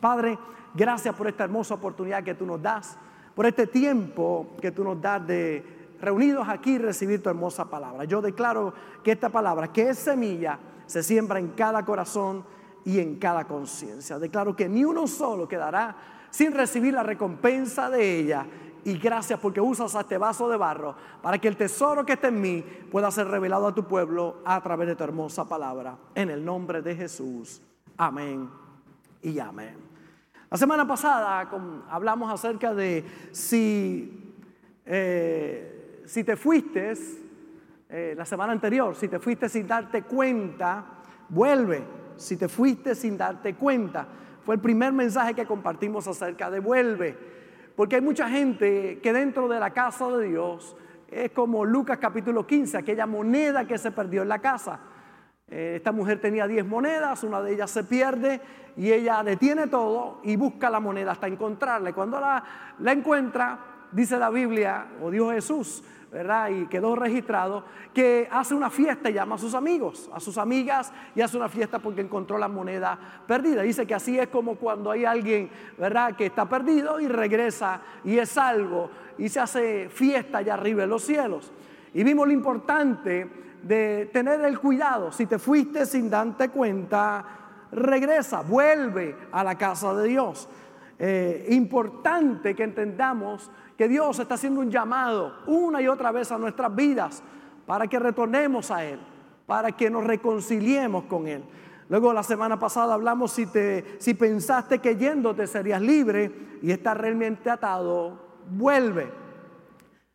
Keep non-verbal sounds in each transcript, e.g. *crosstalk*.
Padre, gracias por esta hermosa oportunidad que tú nos das, por este tiempo que tú nos das de reunidos aquí recibir tu hermosa palabra. Yo declaro que esta palabra, que es semilla, se siembra en cada corazón y en cada conciencia. Declaro que ni uno solo quedará sin recibir la recompensa de ella. Y gracias porque usas este vaso de barro para que el tesoro que está en mí pueda ser revelado a tu pueblo a través de tu hermosa palabra. En el nombre de Jesús. Amén y amén. La semana pasada hablamos acerca de si, eh, si te fuiste, eh, la semana anterior, si te fuiste sin darte cuenta, vuelve. Si te fuiste sin darte cuenta. Fue el primer mensaje que compartimos acerca de vuelve. Porque hay mucha gente que dentro de la casa de Dios es como Lucas capítulo 15, aquella moneda que se perdió en la casa. Eh, esta mujer tenía 10 monedas, una de ellas se pierde y ella detiene todo y busca la moneda hasta encontrarla. cuando la, la encuentra, dice la Biblia, o Dios Jesús, ¿verdad? Y quedó registrado que hace una fiesta y llama a sus amigos, a sus amigas y hace una fiesta porque encontró la moneda perdida. Dice que así es como cuando hay alguien, ¿verdad? Que está perdido y regresa y es salvo y se hace fiesta allá arriba en los cielos. Y vimos lo importante de tener el cuidado. Si te fuiste sin darte cuenta, regresa, vuelve a la casa de Dios. Eh, importante que entendamos que Dios está haciendo un llamado una y otra vez a nuestras vidas para que retornemos a Él, para que nos reconciliemos con Él. Luego la semana pasada hablamos si, te, si pensaste que yéndote serías libre y estás realmente atado, vuelve.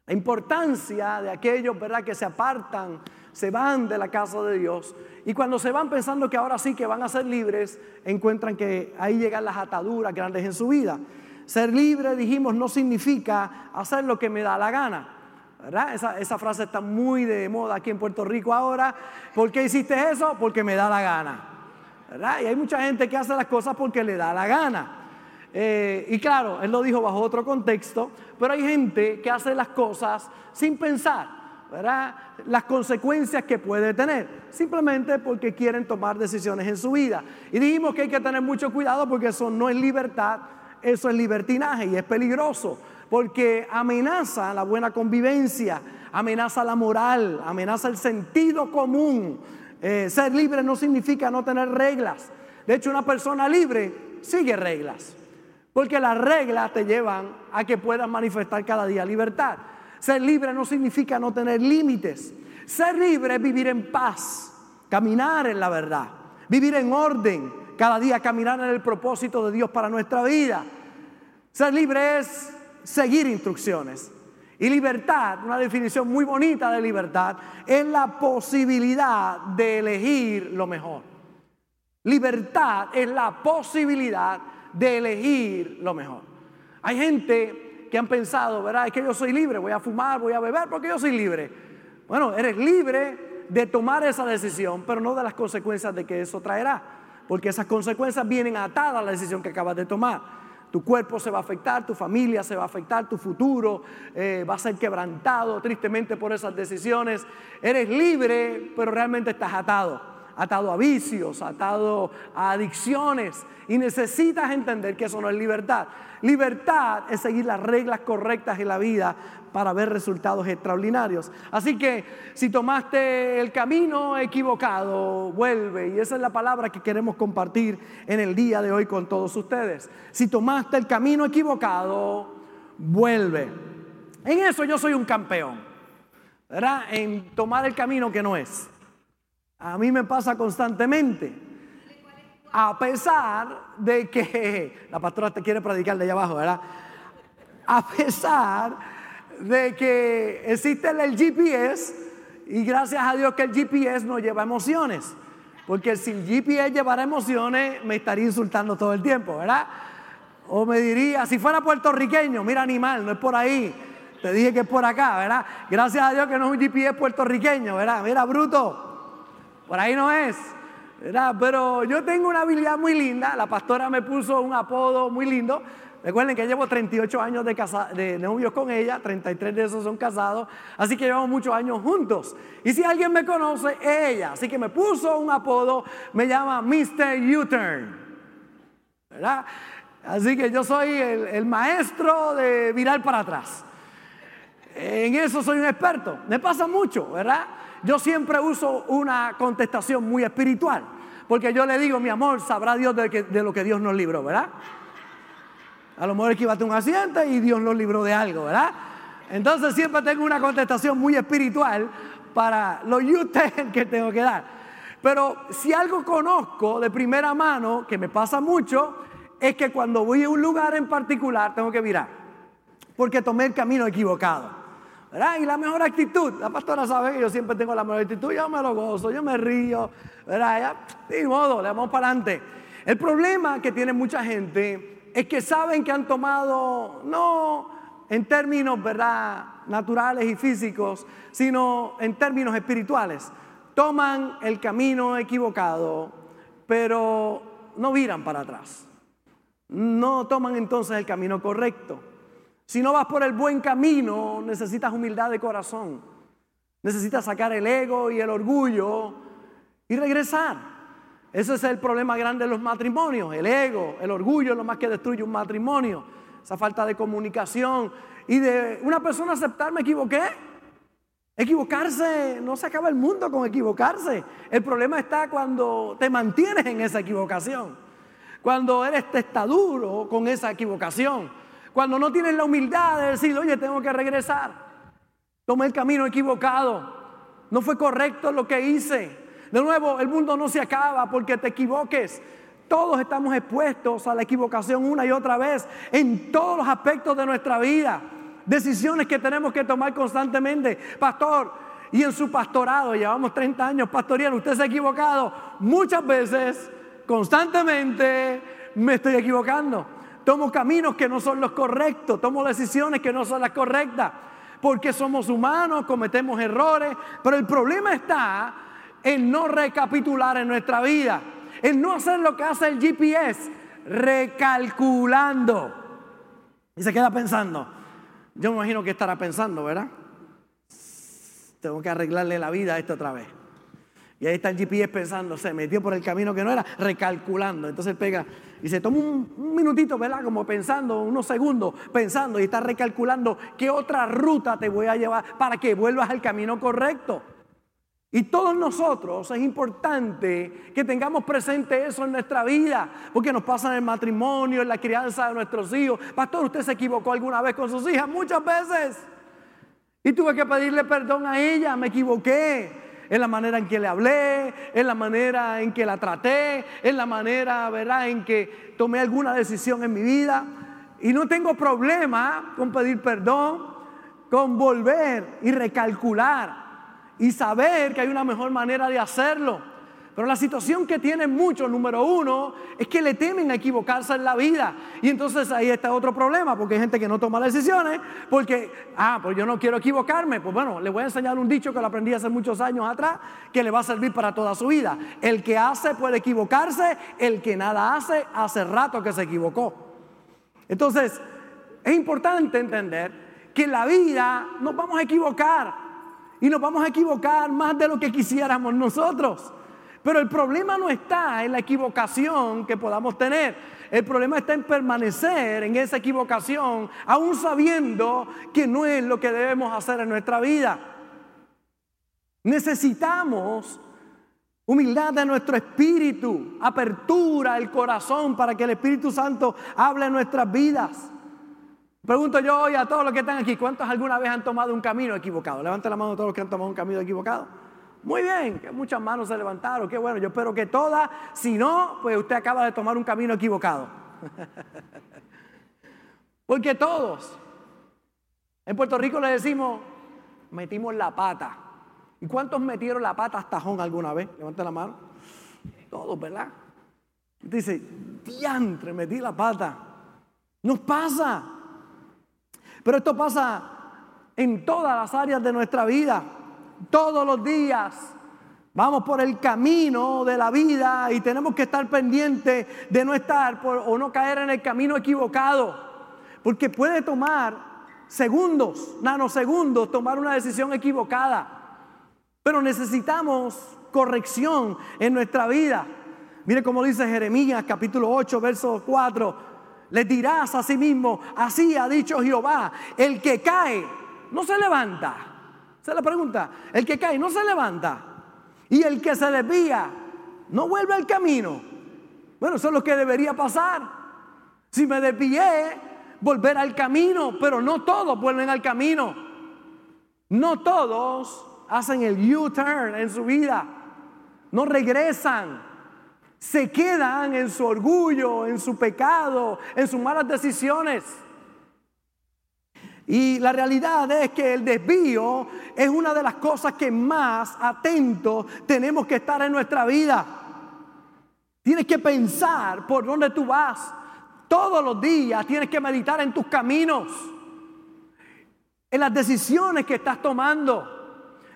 La importancia de aquellos, ¿verdad?, que se apartan, se van de la casa de Dios y cuando se van pensando que ahora sí que van a ser libres, encuentran que ahí llegan las ataduras grandes en su vida. Ser libre, dijimos, no significa hacer lo que me da la gana. ¿verdad? Esa, frase está muy de moda aquí en Puerto Rico ahora. ¿Por qué hiciste eso? Porque me da la gana. ¿verdad? Y hay mucha gente que hace las cosas porque le da la gana. Eh, y claro, él lo dijo bajo otro contexto, pero hay gente que hace las cosas sin pensar, ¿verdad? Las consecuencias que puede tener, simplemente porque quieren tomar decisiones en su vida. Y dijimos que hay que tener mucho cuidado porque eso no es libertad, eso es libertinaje y es peligroso porque amenaza la buena convivencia, amenaza la moral, amenaza el sentido común. Eh, ser libre no significa no tener reglas. De hecho, una persona libre sigue reglas, porque las reglas te llevan a que puedas manifestar cada día libertad. Ser libre no significa no tener límites. Ser libre es vivir en paz, caminar en la verdad, vivir en orden, cada día caminar en el propósito de Dios para nuestra vida. Ser libre es seguir instrucciones. Y libertad, una definición muy bonita de libertad, es la posibilidad de elegir lo mejor. Libertad es la posibilidad de elegir lo mejor. Hay gente que han pensado, ¿verdad? Es que yo soy libre, voy a fumar, voy a beber porque yo soy libre. Bueno, eres libre de tomar esa decisión, pero no de las consecuencias de que eso traerá porque esas consecuencias vienen atadas a la decisión que acabas de tomar. Tu cuerpo se va a afectar, tu familia se va a afectar, tu futuro eh, va a ser quebrantado tristemente por esas decisiones. Eres libre, pero realmente estás atado atado a vicios, atado a adicciones y necesitas entender que eso no es libertad. Libertad es seguir las reglas correctas en la vida para ver resultados extraordinarios. Así que si tomaste el camino equivocado, vuelve. Y esa es la palabra que queremos compartir en el día de hoy con todos ustedes. Si tomaste el camino equivocado, vuelve. En eso yo soy un campeón, ¿verdad? En tomar el camino que no es. A mí me pasa constantemente. A pesar de que *laughs* la pastora te quiere predicar de allá abajo, ¿verdad? A pesar de que existe el GPS y gracias a Dios que el GPS no lleva emociones. Porque si el GPS llevara emociones, me estaría insultando todo el tiempo, ¿verdad? O me diría, si fuera puertorriqueño, mira animal, no es por ahí. Te dije que es por acá, ¿verdad? Gracias a Dios que no es un GPS puertorriqueño, ¿verdad? Mira, bruto, por ahí no es. ¿verdad? Pero yo tengo una habilidad muy linda. La pastora me puso un apodo muy lindo Recuerden que llevo 38 años de, de novios con ella, 33 de esos son casados, así que llevamos muchos años juntos. Y si alguien me conoce, ella. Así que me puso un apodo, me llama Mr. U-Turn. ¿verdad? Así que yo soy el, el maestro de virar para atrás. En eso soy un experto. Me pasa mucho, ¿verdad? Yo siempre uso una contestación muy espiritual. Porque yo le digo, mi amor, sabrá Dios de, lo que Dios nos libró, ¿verdad? A lo mejor esquivaste un accidente y Dios nos libró de algo, ¿verdad? Entonces siempre tengo una contestación muy espiritual para los ustedes que tengo que dar. Pero si algo conozco de primera mano, que me pasa mucho, es que cuando voy a un lugar en particular tengo que mirar, porque tomé el camino equivocado. Y la mejor actitud, la pastora sabe que yo siempre tengo la mejor actitud, yo me lo gozo, yo me río, ¿verdad? Ya, de modo, le vamos para adelante. El problema que tiene mucha gente es que saben que han tomado, no en términos, ¿verdad?, naturales y físicos, sino en términos espirituales. Toman el camino equivocado, pero no viran para atrás. No toman entonces el camino correcto. Si no vas por el buen camino, necesitas humildad de corazón. Necesitas sacar el ego y el orgullo y regresar. Ese es el problema grande de los matrimonios. El ego, el orgullo es lo más que destruye un matrimonio. Esa falta de comunicación y de una persona aceptar, me equivoqué. Equivocarse, no se acaba el mundo con equivocarse. El problema está cuando te mantienes en esa equivocación. Cuando eres testaduro con esa equivocación cuando no tienes la humildad de decir, oye, tengo que regresar. Tomé el camino equivocado. No fue correcto lo que hice. De nuevo, el mundo no se acaba porque te equivoques. Todos estamos expuestos a la equivocación una y otra vez en todos los aspectos de nuestra vida. Decisiones que tenemos que tomar constantemente. Pastor, y en su pastorado, llevamos 30 años pastoreando, usted se ha equivocado muchas veces, constantemente me estoy equivocando tomo caminos que no son los correctos, tomo decisiones que no son las correctas, porque somos humanos, cometemos errores, pero el problema está en no recapitular en nuestra vida, en no hacer lo que hace el GPS, recalculando. Y se queda pensando, yo me imagino que estará pensando, ¿verdad? Tengo que arreglarle la vida a esto otra vez. Y ahí está el GPS pensando, se metió por el camino que no era, recalculando. Entonces pega y se toma un, minutito, ¿verdad? Como pensando, unos segundos, pensando y está recalculando qué otra ruta te voy a llevar para que vuelvas al camino correcto. Y todos nosotros es importante que tengamos presente eso en nuestra vida, porque nos pasa en el matrimonio, en la crianza de nuestros hijos. Pastor, ¿usted se equivocó alguna vez con sus hijas? Muchas veces. Y tuve que pedirle perdón a ella, me equivoqué en la manera en que le hablé, en la manera en que la traté, en la manera, ¿verdad?, en que tomé alguna decisión en mi vida. Y no tengo problema con pedir perdón, con volver y recalcular y saber que hay una mejor manera de hacerlo. Pero la situación que tienen muchos, número uno, es que le temen a equivocarse en la vida. Y entonces ahí está otro problema, porque hay gente que no toma decisiones, porque, ah, pues yo no quiero equivocarme. Pues bueno, le voy a enseñar un dicho que lo aprendí hace muchos años atrás, que le va a servir para toda su vida. El que hace puede equivocarse, el que nada hace, hace rato que se equivocó. Entonces, es importante entender que en la vida nos vamos a equivocar. Y nos vamos a equivocar más de lo que quisiéramos nosotros. Pero el problema no está en la equivocación que podamos tener. El problema está en permanecer en esa equivocación, aún sabiendo que no es lo que debemos hacer en nuestra vida. Necesitamos humildad de nuestro espíritu, apertura del corazón para que el Espíritu Santo hable en nuestras vidas. Pregunto yo hoy a todos los que están aquí, ¿cuántos alguna vez han tomado un camino equivocado? Levanten la mano a todos los que han tomado un camino equivocado. Muy bien, que muchas manos se levantaron, qué bueno, yo espero que todas, si no, pues usted acaba de tomar un camino equivocado. *laughs* Porque todos, en Puerto Rico le decimos, metimos la pata. ¿Y cuántos metieron la pata hasta tajón alguna vez? Levante la mano. Todos, ¿verdad? Dice, diantre, metí la pata. Nos pasa. Pero esto pasa en todas las áreas de nuestra vida todos los días. Vamos por el camino de la vida y tenemos que estar pendientes de no estar o no caer en el camino equivocado. Porque puede tomar segundos, nanosegundos, tomar una decisión equivocada. Pero necesitamos corrección en nuestra vida. Mire cómo dice Jeremías capítulo 8, verso 4. Le dirás a sí mismo, así ha dicho Jehová, el que cae no se levanta. Se le pregunta, el que cae no se levanta. Y el que se desvía no vuelve al camino. Bueno, eso es lo que debería pasar. Si me desvié, volver al camino, pero no todos vuelven al camino. No todos hacen el U-turn en su vida. No regresan. Se quedan en su orgullo, en su pecado, en sus malas decisiones. Y la realidad es que el desvío es una de las cosas que más atentos tenemos que estar en nuestra vida. Tienes que pensar por dónde tú vas. Todos los días tienes que meditar en tus caminos, en las decisiones que estás tomando.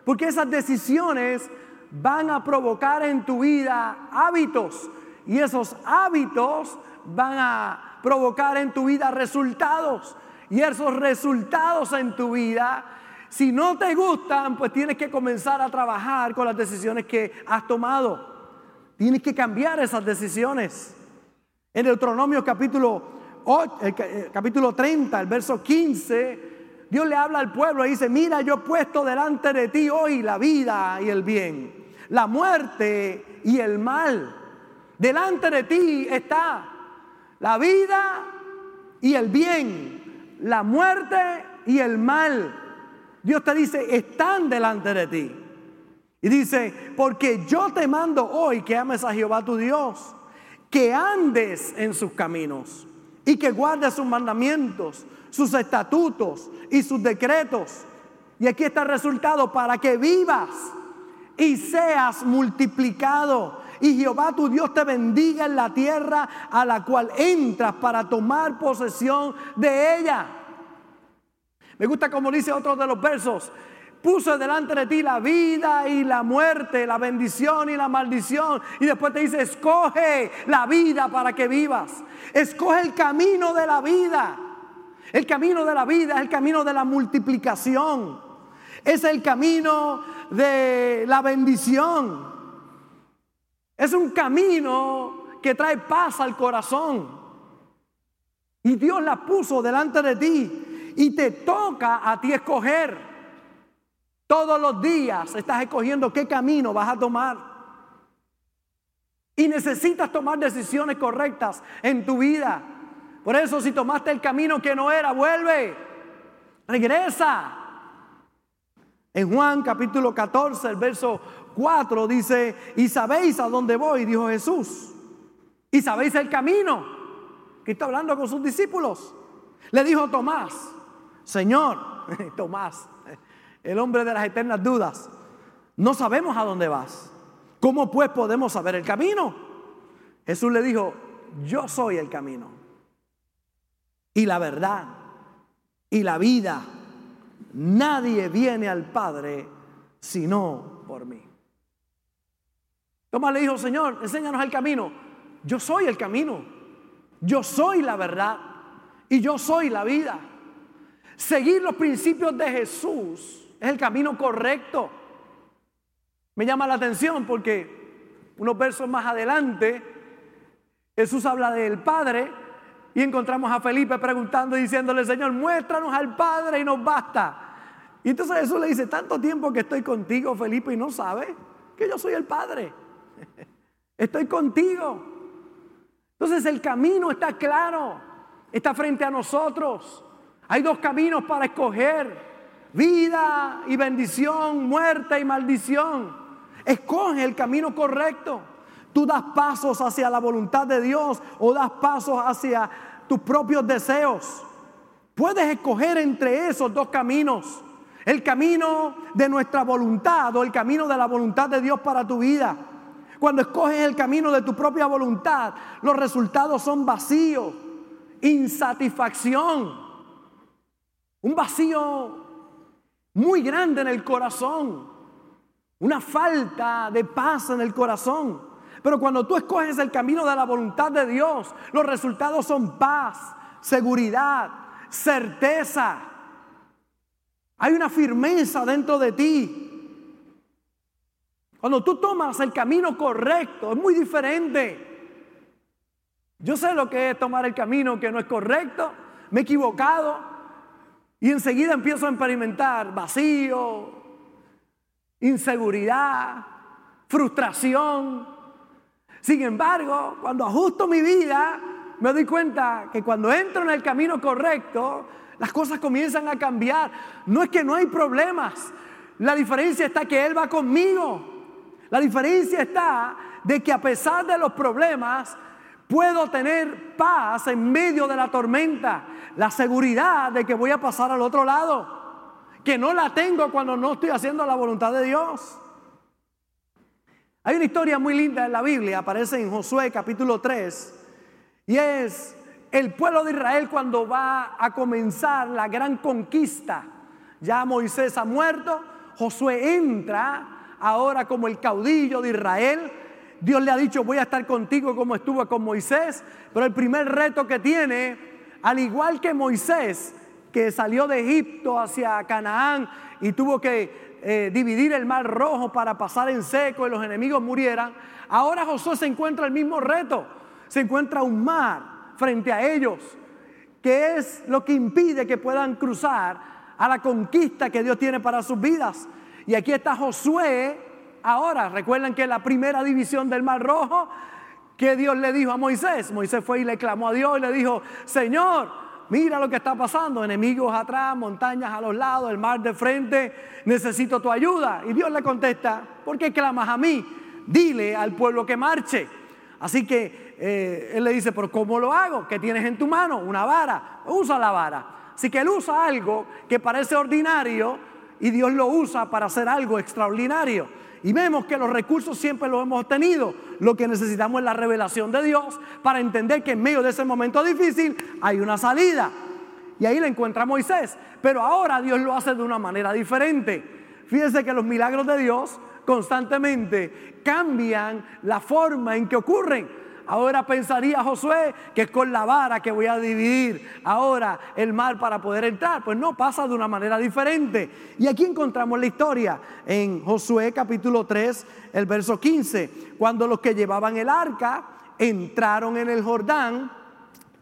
Porque esas decisiones van a provocar en tu vida hábitos. Y esos hábitos van a provocar en tu vida resultados. Y esos resultados en tu vida, si no te gustan, pues tienes que comenzar a trabajar con las decisiones que has tomado. Tienes que cambiar esas decisiones. En Deuteronomio capítulo, eh, capítulo 30, el verso 15, Dios le habla al pueblo y dice, mira, yo he puesto delante de ti hoy la vida y el bien, la muerte y el mal. Delante de ti está la vida y el bien, la muerte y el mal. Dios te dice, están delante de ti. Y dice, porque yo te mando hoy que ames a Jehová tu Dios, que andes en sus caminos y que guardes sus mandamientos, sus estatutos y sus decretos. Y aquí está el resultado, para que vivas y seas multiplicado. Y Jehová tu Dios te bendiga en la tierra a la cual entras para tomar posesión de ella. Me gusta como dice otro de los versos, puso delante de ti la vida y la muerte, la bendición y la maldición. Y después te dice, escoge la vida para que vivas. Escoge el camino de la vida. El camino de la vida es el camino de la multiplicación. Es el camino de la bendición. Es un camino que trae paz al corazón. Y Dios la puso delante de ti. Y te toca a ti escoger. Todos los días estás escogiendo qué camino vas a tomar. Y necesitas tomar decisiones correctas en tu vida. Por eso si tomaste el camino que no era, vuelve. Regresa. En Juan capítulo 14, el verso 4 dice, y sabéis a dónde voy, dijo Jesús. Y sabéis el camino. Que está hablando con sus discípulos. Le dijo Tomás, Señor, *laughs* Tomás, el hombre de las eternas dudas, no sabemos a dónde vas. ¿Cómo pues podemos saber el camino? Jesús le dijo, yo soy el camino y la verdad y la vida. Nadie viene al Padre sino por mí. Tomás le dijo, Señor, enséñanos el camino. Yo soy el camino. Yo soy la verdad. Y yo soy la vida. Seguir los principios de Jesús es el camino correcto. Me llama la atención porque unos versos más adelante Jesús habla del Padre y encontramos a Felipe preguntando y diciéndole, Señor, muéstranos al Padre y nos basta. Y entonces Jesús le dice, tanto tiempo que estoy contigo, Felipe, y no sabes que yo soy el Padre. Estoy contigo. Entonces el camino está claro, está frente a nosotros. Hay dos caminos para escoger vida y bendición, muerte y maldición. Escoge el camino correcto. Tú das pasos hacia la voluntad de Dios o das pasos hacia tus propios deseos. Puedes escoger entre esos dos caminos. El camino de nuestra voluntad o el camino de la voluntad de Dios para tu vida. Cuando escoges el camino de tu propia voluntad, los resultados son vacíos, insatisfacción, un vacío muy grande en el corazón, una falta de paz en el corazón. Pero cuando tú escoges el camino de la voluntad de Dios, los resultados son paz, seguridad, certeza. Hay una firmeza dentro de ti. Cuando tú tomas el camino correcto, es muy diferente. Yo sé lo que es tomar el camino que no es correcto, me he equivocado y enseguida empiezo a experimentar vacío, inseguridad, frustración. Sin embargo, cuando ajusto mi vida, me doy cuenta que cuando entro en el camino correcto, las cosas comienzan a cambiar. No es que no hay problemas, la diferencia está que Él va conmigo. La diferencia está de que a pesar de los problemas, puedo tener paz en medio de la tormenta, la seguridad de que voy a pasar al otro lado, que no la tengo cuando no estoy haciendo la voluntad de Dios. Hay una historia muy linda en la Biblia, aparece en Josué capítulo 3, y es el pueblo de Israel cuando va a comenzar la gran conquista. Ya Moisés ha muerto, Josué entra ahora como el caudillo de Israel. Dios le ha dicho, voy a estar contigo como estuvo con Moisés, pero el primer reto que tiene, al igual que Moisés, que salió de Egipto hacia Canaán y tuvo que eh, dividir el mar rojo para pasar en seco y los enemigos murieran, ahora Josué se encuentra el mismo reto, se encuentra un mar frente a ellos, que es lo que impide que puedan cruzar a la conquista que Dios tiene para sus vidas. Y aquí está Josué, ahora, recuerden que la primera división del Mar Rojo, que Dios le dijo a Moisés, Moisés fue y le clamó a Dios y le dijo, Señor, mira lo que está pasando, enemigos atrás, montañas a los lados, el mar de frente, necesito tu ayuda. Y Dios le contesta, ¿por qué clamas a mí? Dile al pueblo que marche. Así que eh, él le dice, pero ¿cómo lo hago? ¿Qué tienes en tu mano? Una vara. Usa la vara. Así que él usa algo que parece ordinario y Dios lo usa para hacer algo extraordinario. Y vemos que los recursos siempre los hemos tenido. Lo que necesitamos es la revelación de Dios para entender que en medio de ese momento difícil hay una salida. Y ahí le encuentra Moisés. Pero ahora Dios lo hace de una manera diferente. Fíjense que los milagros de Dios constantemente cambian la forma en que ocurren. Ahora pensaría Josué que es con la vara que voy a dividir ahora el mar para poder entrar. Pues no, pasa de una manera diferente. Y aquí encontramos la historia en Josué capítulo 3, el verso 15, cuando los que llevaban el arca entraron en el Jordán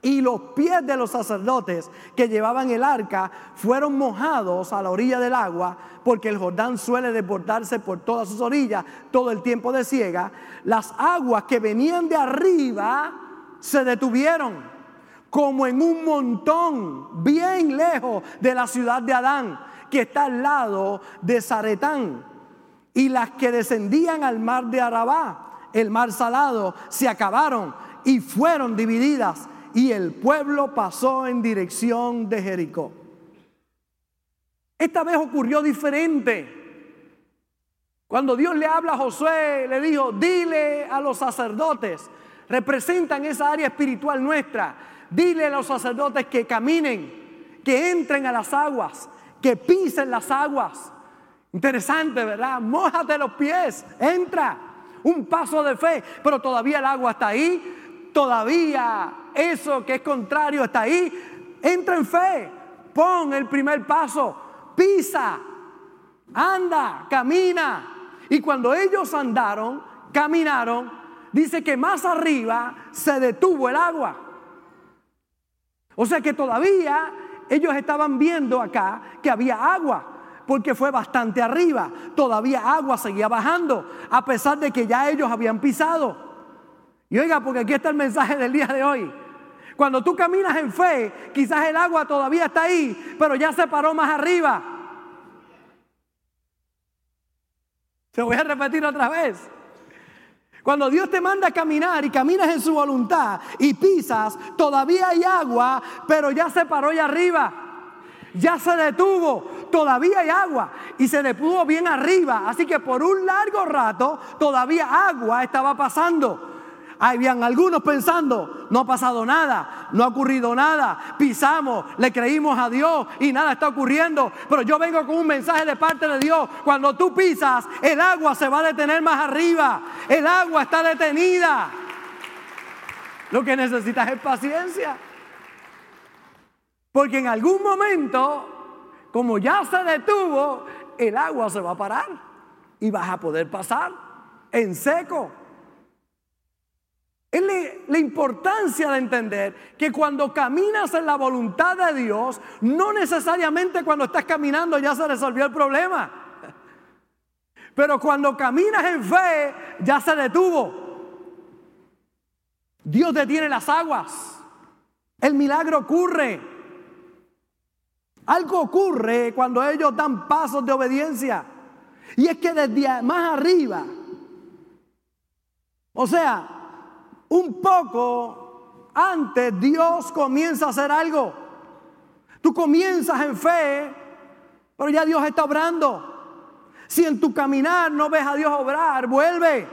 y los pies de los sacerdotes que llevaban el arca fueron mojados a la orilla del agua, porque el Jordán suele desbordarse por todas sus orillas todo el tiempo de ciega. Las aguas que venían de arriba se detuvieron como en un montón bien lejos de la ciudad de Adán, que está al lado de Zaretán. Y las que descendían al mar de Arabá, el mar salado, se acabaron y fueron divididas y el pueblo pasó en dirección de Jericó. Esta vez ocurrió diferente. Cuando Dios le habla a Josué, le dijo, dile a los sacerdotes, representan esa área espiritual nuestra, dile a los sacerdotes que caminen, que entren a las aguas, que pisen las aguas. Interesante, ¿verdad? Mójate los pies, entra. Un paso de fe, pero todavía el agua está ahí, todavía eso que es contrario está ahí, entra en fe, pon el primer paso, pisa, anda, camina. Y cuando ellos andaron, caminaron, dice que más arriba se detuvo el agua. O sea que todavía ellos estaban viendo acá que había agua, porque fue bastante arriba. Todavía agua seguía bajando, a pesar de que ya ellos habían pisado. Y oiga, porque aquí está el mensaje del día de hoy. Cuando tú caminas en fe, quizás el agua todavía está ahí, pero ya se paró más arriba. Se voy a repetir otra vez. Cuando Dios te manda a caminar y caminas en su voluntad y pisas, todavía hay agua, pero ya se paró allá arriba. Ya se detuvo, todavía hay agua y se detuvo bien arriba. Así que por un largo rato todavía agua estaba pasando. Habían algunos pensando, no ha pasado nada, no ha ocurrido nada, pisamos, le creímos a Dios y nada está ocurriendo. Pero yo vengo con un mensaje de parte de Dios. Cuando tú pisas, el agua se va a detener más arriba. El agua está detenida. Lo que necesitas es paciencia. Porque en algún momento, como ya se detuvo, el agua se va a parar y vas a poder pasar. en seco. Es la, importancia de entender que cuando caminas en la voluntad de Dios, no necesariamente cuando estás caminando ya se resolvió el problema. Pero cuando caminas en fe, ya se detuvo. Dios detiene las aguas. El milagro ocurre. Algo ocurre cuando ellos dan pasos de obediencia. Y es que desde más arriba, o sea, un poco antes Dios comienza a hacer algo. Tú comienzas en fe, pero ya Dios está obrando. Si en tu caminar no ves a Dios obrar, vuelve.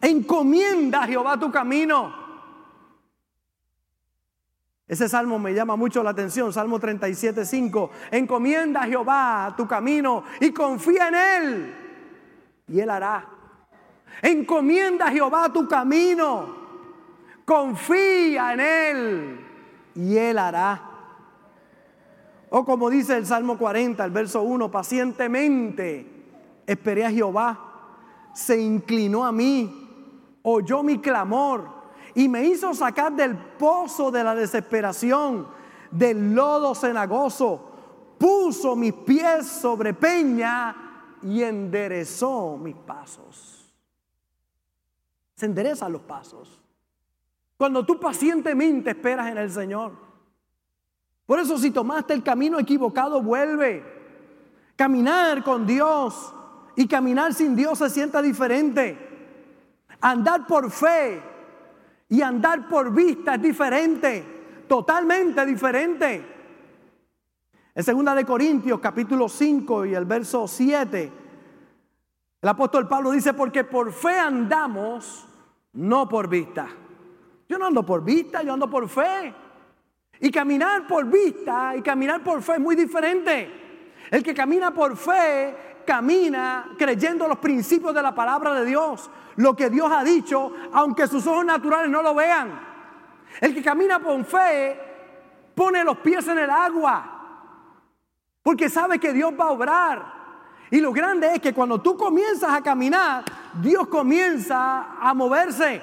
Encomienda a Jehová tu camino. Ese salmo me llama mucho la atención, Salmo 37, 5. Encomienda a Jehová tu camino y confía en Él y Él hará. Encomienda a Jehová tu camino, confía en Él y Él hará. O como dice el Salmo 40, el verso 1, pacientemente esperé a Jehová, se inclinó a mí, oyó mi clamor y me hizo sacar del pozo de la desesperación, del lodo cenagoso, puso mis pies sobre peña y enderezó mis pasos. Se enderezan los pasos. Cuando tú pacientemente esperas en el Señor. Por eso si tomaste el camino equivocado, vuelve. Caminar con Dios y caminar sin Dios se sienta diferente. Andar por fe y andar por vista es diferente, totalmente diferente. En segunda de Corintios capítulo 5 y el verso 7, el apóstol Pablo dice, porque por fe andamos, no por vista. Yo no ando por vista, yo ando por fe. Y caminar por vista y caminar por fe es muy diferente. El que camina por fe camina creyendo los principios de la palabra de Dios lo que Dios ha dicho, aunque sus ojos naturales no lo vean. El que camina por fe pone los pies en el agua, porque sabe que Dios va a obrar. Y lo grande es que cuando tú comienzas a caminar, Dios comienza a moverse.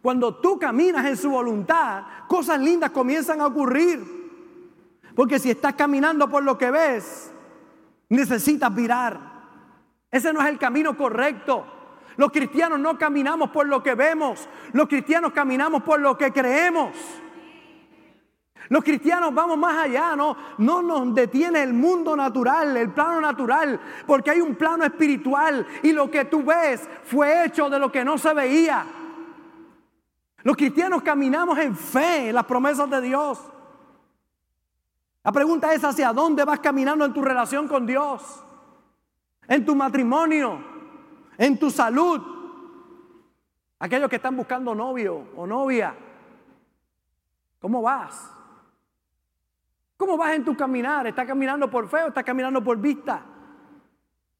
Cuando tú caminas en su voluntad, cosas lindas comienzan a ocurrir. Porque si estás caminando por lo que ves, necesitas mirar. Ese no es el camino correcto. Los cristianos no caminamos por lo que vemos, los cristianos caminamos por lo que creemos. Los cristianos vamos más allá, no, no nos detiene el mundo natural, el plano natural, porque hay un plano espiritual y lo que tú ves fue hecho de lo que no se veía. Los cristianos caminamos en fe, en las promesas de Dios. La pregunta es hacia dónde vas caminando en tu relación con Dios, en tu matrimonio, en tu salud. Aquellos que están buscando novio o novia, ¿cómo vas? ¿Cómo vas en tu caminar? ¿Estás caminando por fe o estás caminando por vista?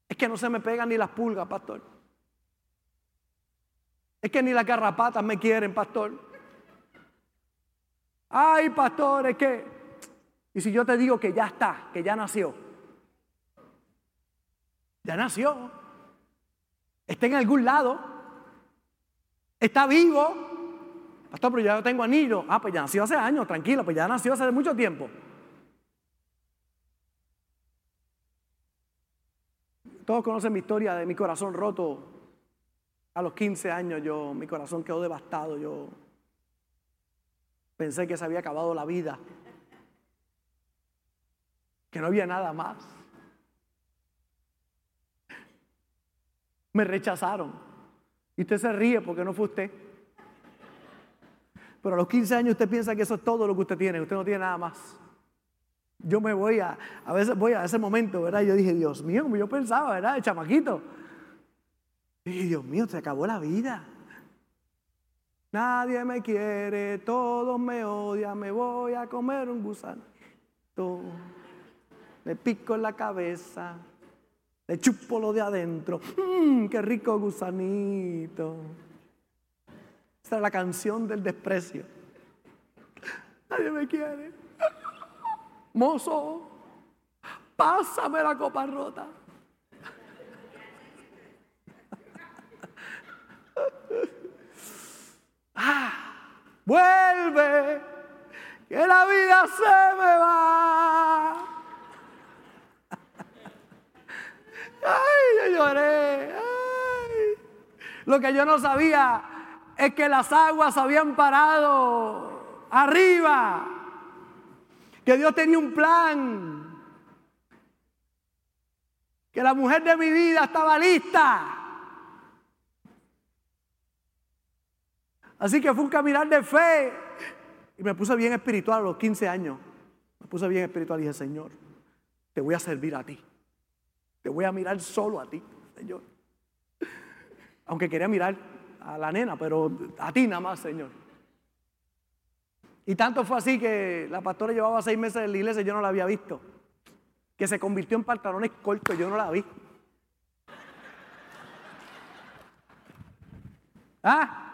Es que no se me pegan ni las pulgas, pastor. Es que ni las garrapatas me quieren, pastor. Ay, pastor, es que... Y si yo te digo que ya está, que ya nació. Ya nació está en algún lado, está vivo. Pastor, pero ya tengo anillo. Ah, pues ya nació hace años, tranquilo, pues ya nació hace mucho tiempo. Todos conocen mi historia de mi corazón roto. A los 15 años yo, mi corazón quedó devastado. Yo pensé que se había acabado la vida. Que no había nada más. Me rechazaron. Y usted se ríe porque no fue usted. Pero a los 15 años usted piensa que eso es todo lo que usted tiene. Usted no tiene nada más. Yo me voy a, a veces voy a ese momento, ¿verdad? Yo dije, Dios mío, como yo pensaba, ¿verdad? El chamaquito. Y dije, Dios mío, se acabó la vida. Nadie me quiere, todos me odian, me voy a comer un gusano. Me pico en la cabeza. Le chupo lo de adentro. Mmm, qué rico gusanito. Esta es la canción del desprecio. Nadie me quiere mozo, pásame la copa rota. ah, vuelve, que la vida se me va. Ay, yo lloré. Ay. Lo que yo no sabía es que las aguas habían parado arriba que Dios tenía un plan, que la mujer de mi vida estaba lista. Así que fue un caminar de fe. Y me puse bien espiritual a los 15 años. Me puse bien espiritual y dije, Señor, te voy a servir a ti. Te voy a mirar solo a ti, Señor. Aunque quería mirar a la nena, pero a ti nada más, Señor. Y tanto fue así que la pastora llevaba seis meses en la iglesia y yo no la había visto. Que se convirtió en pantalones cortos yo no la vi. ¿Ah?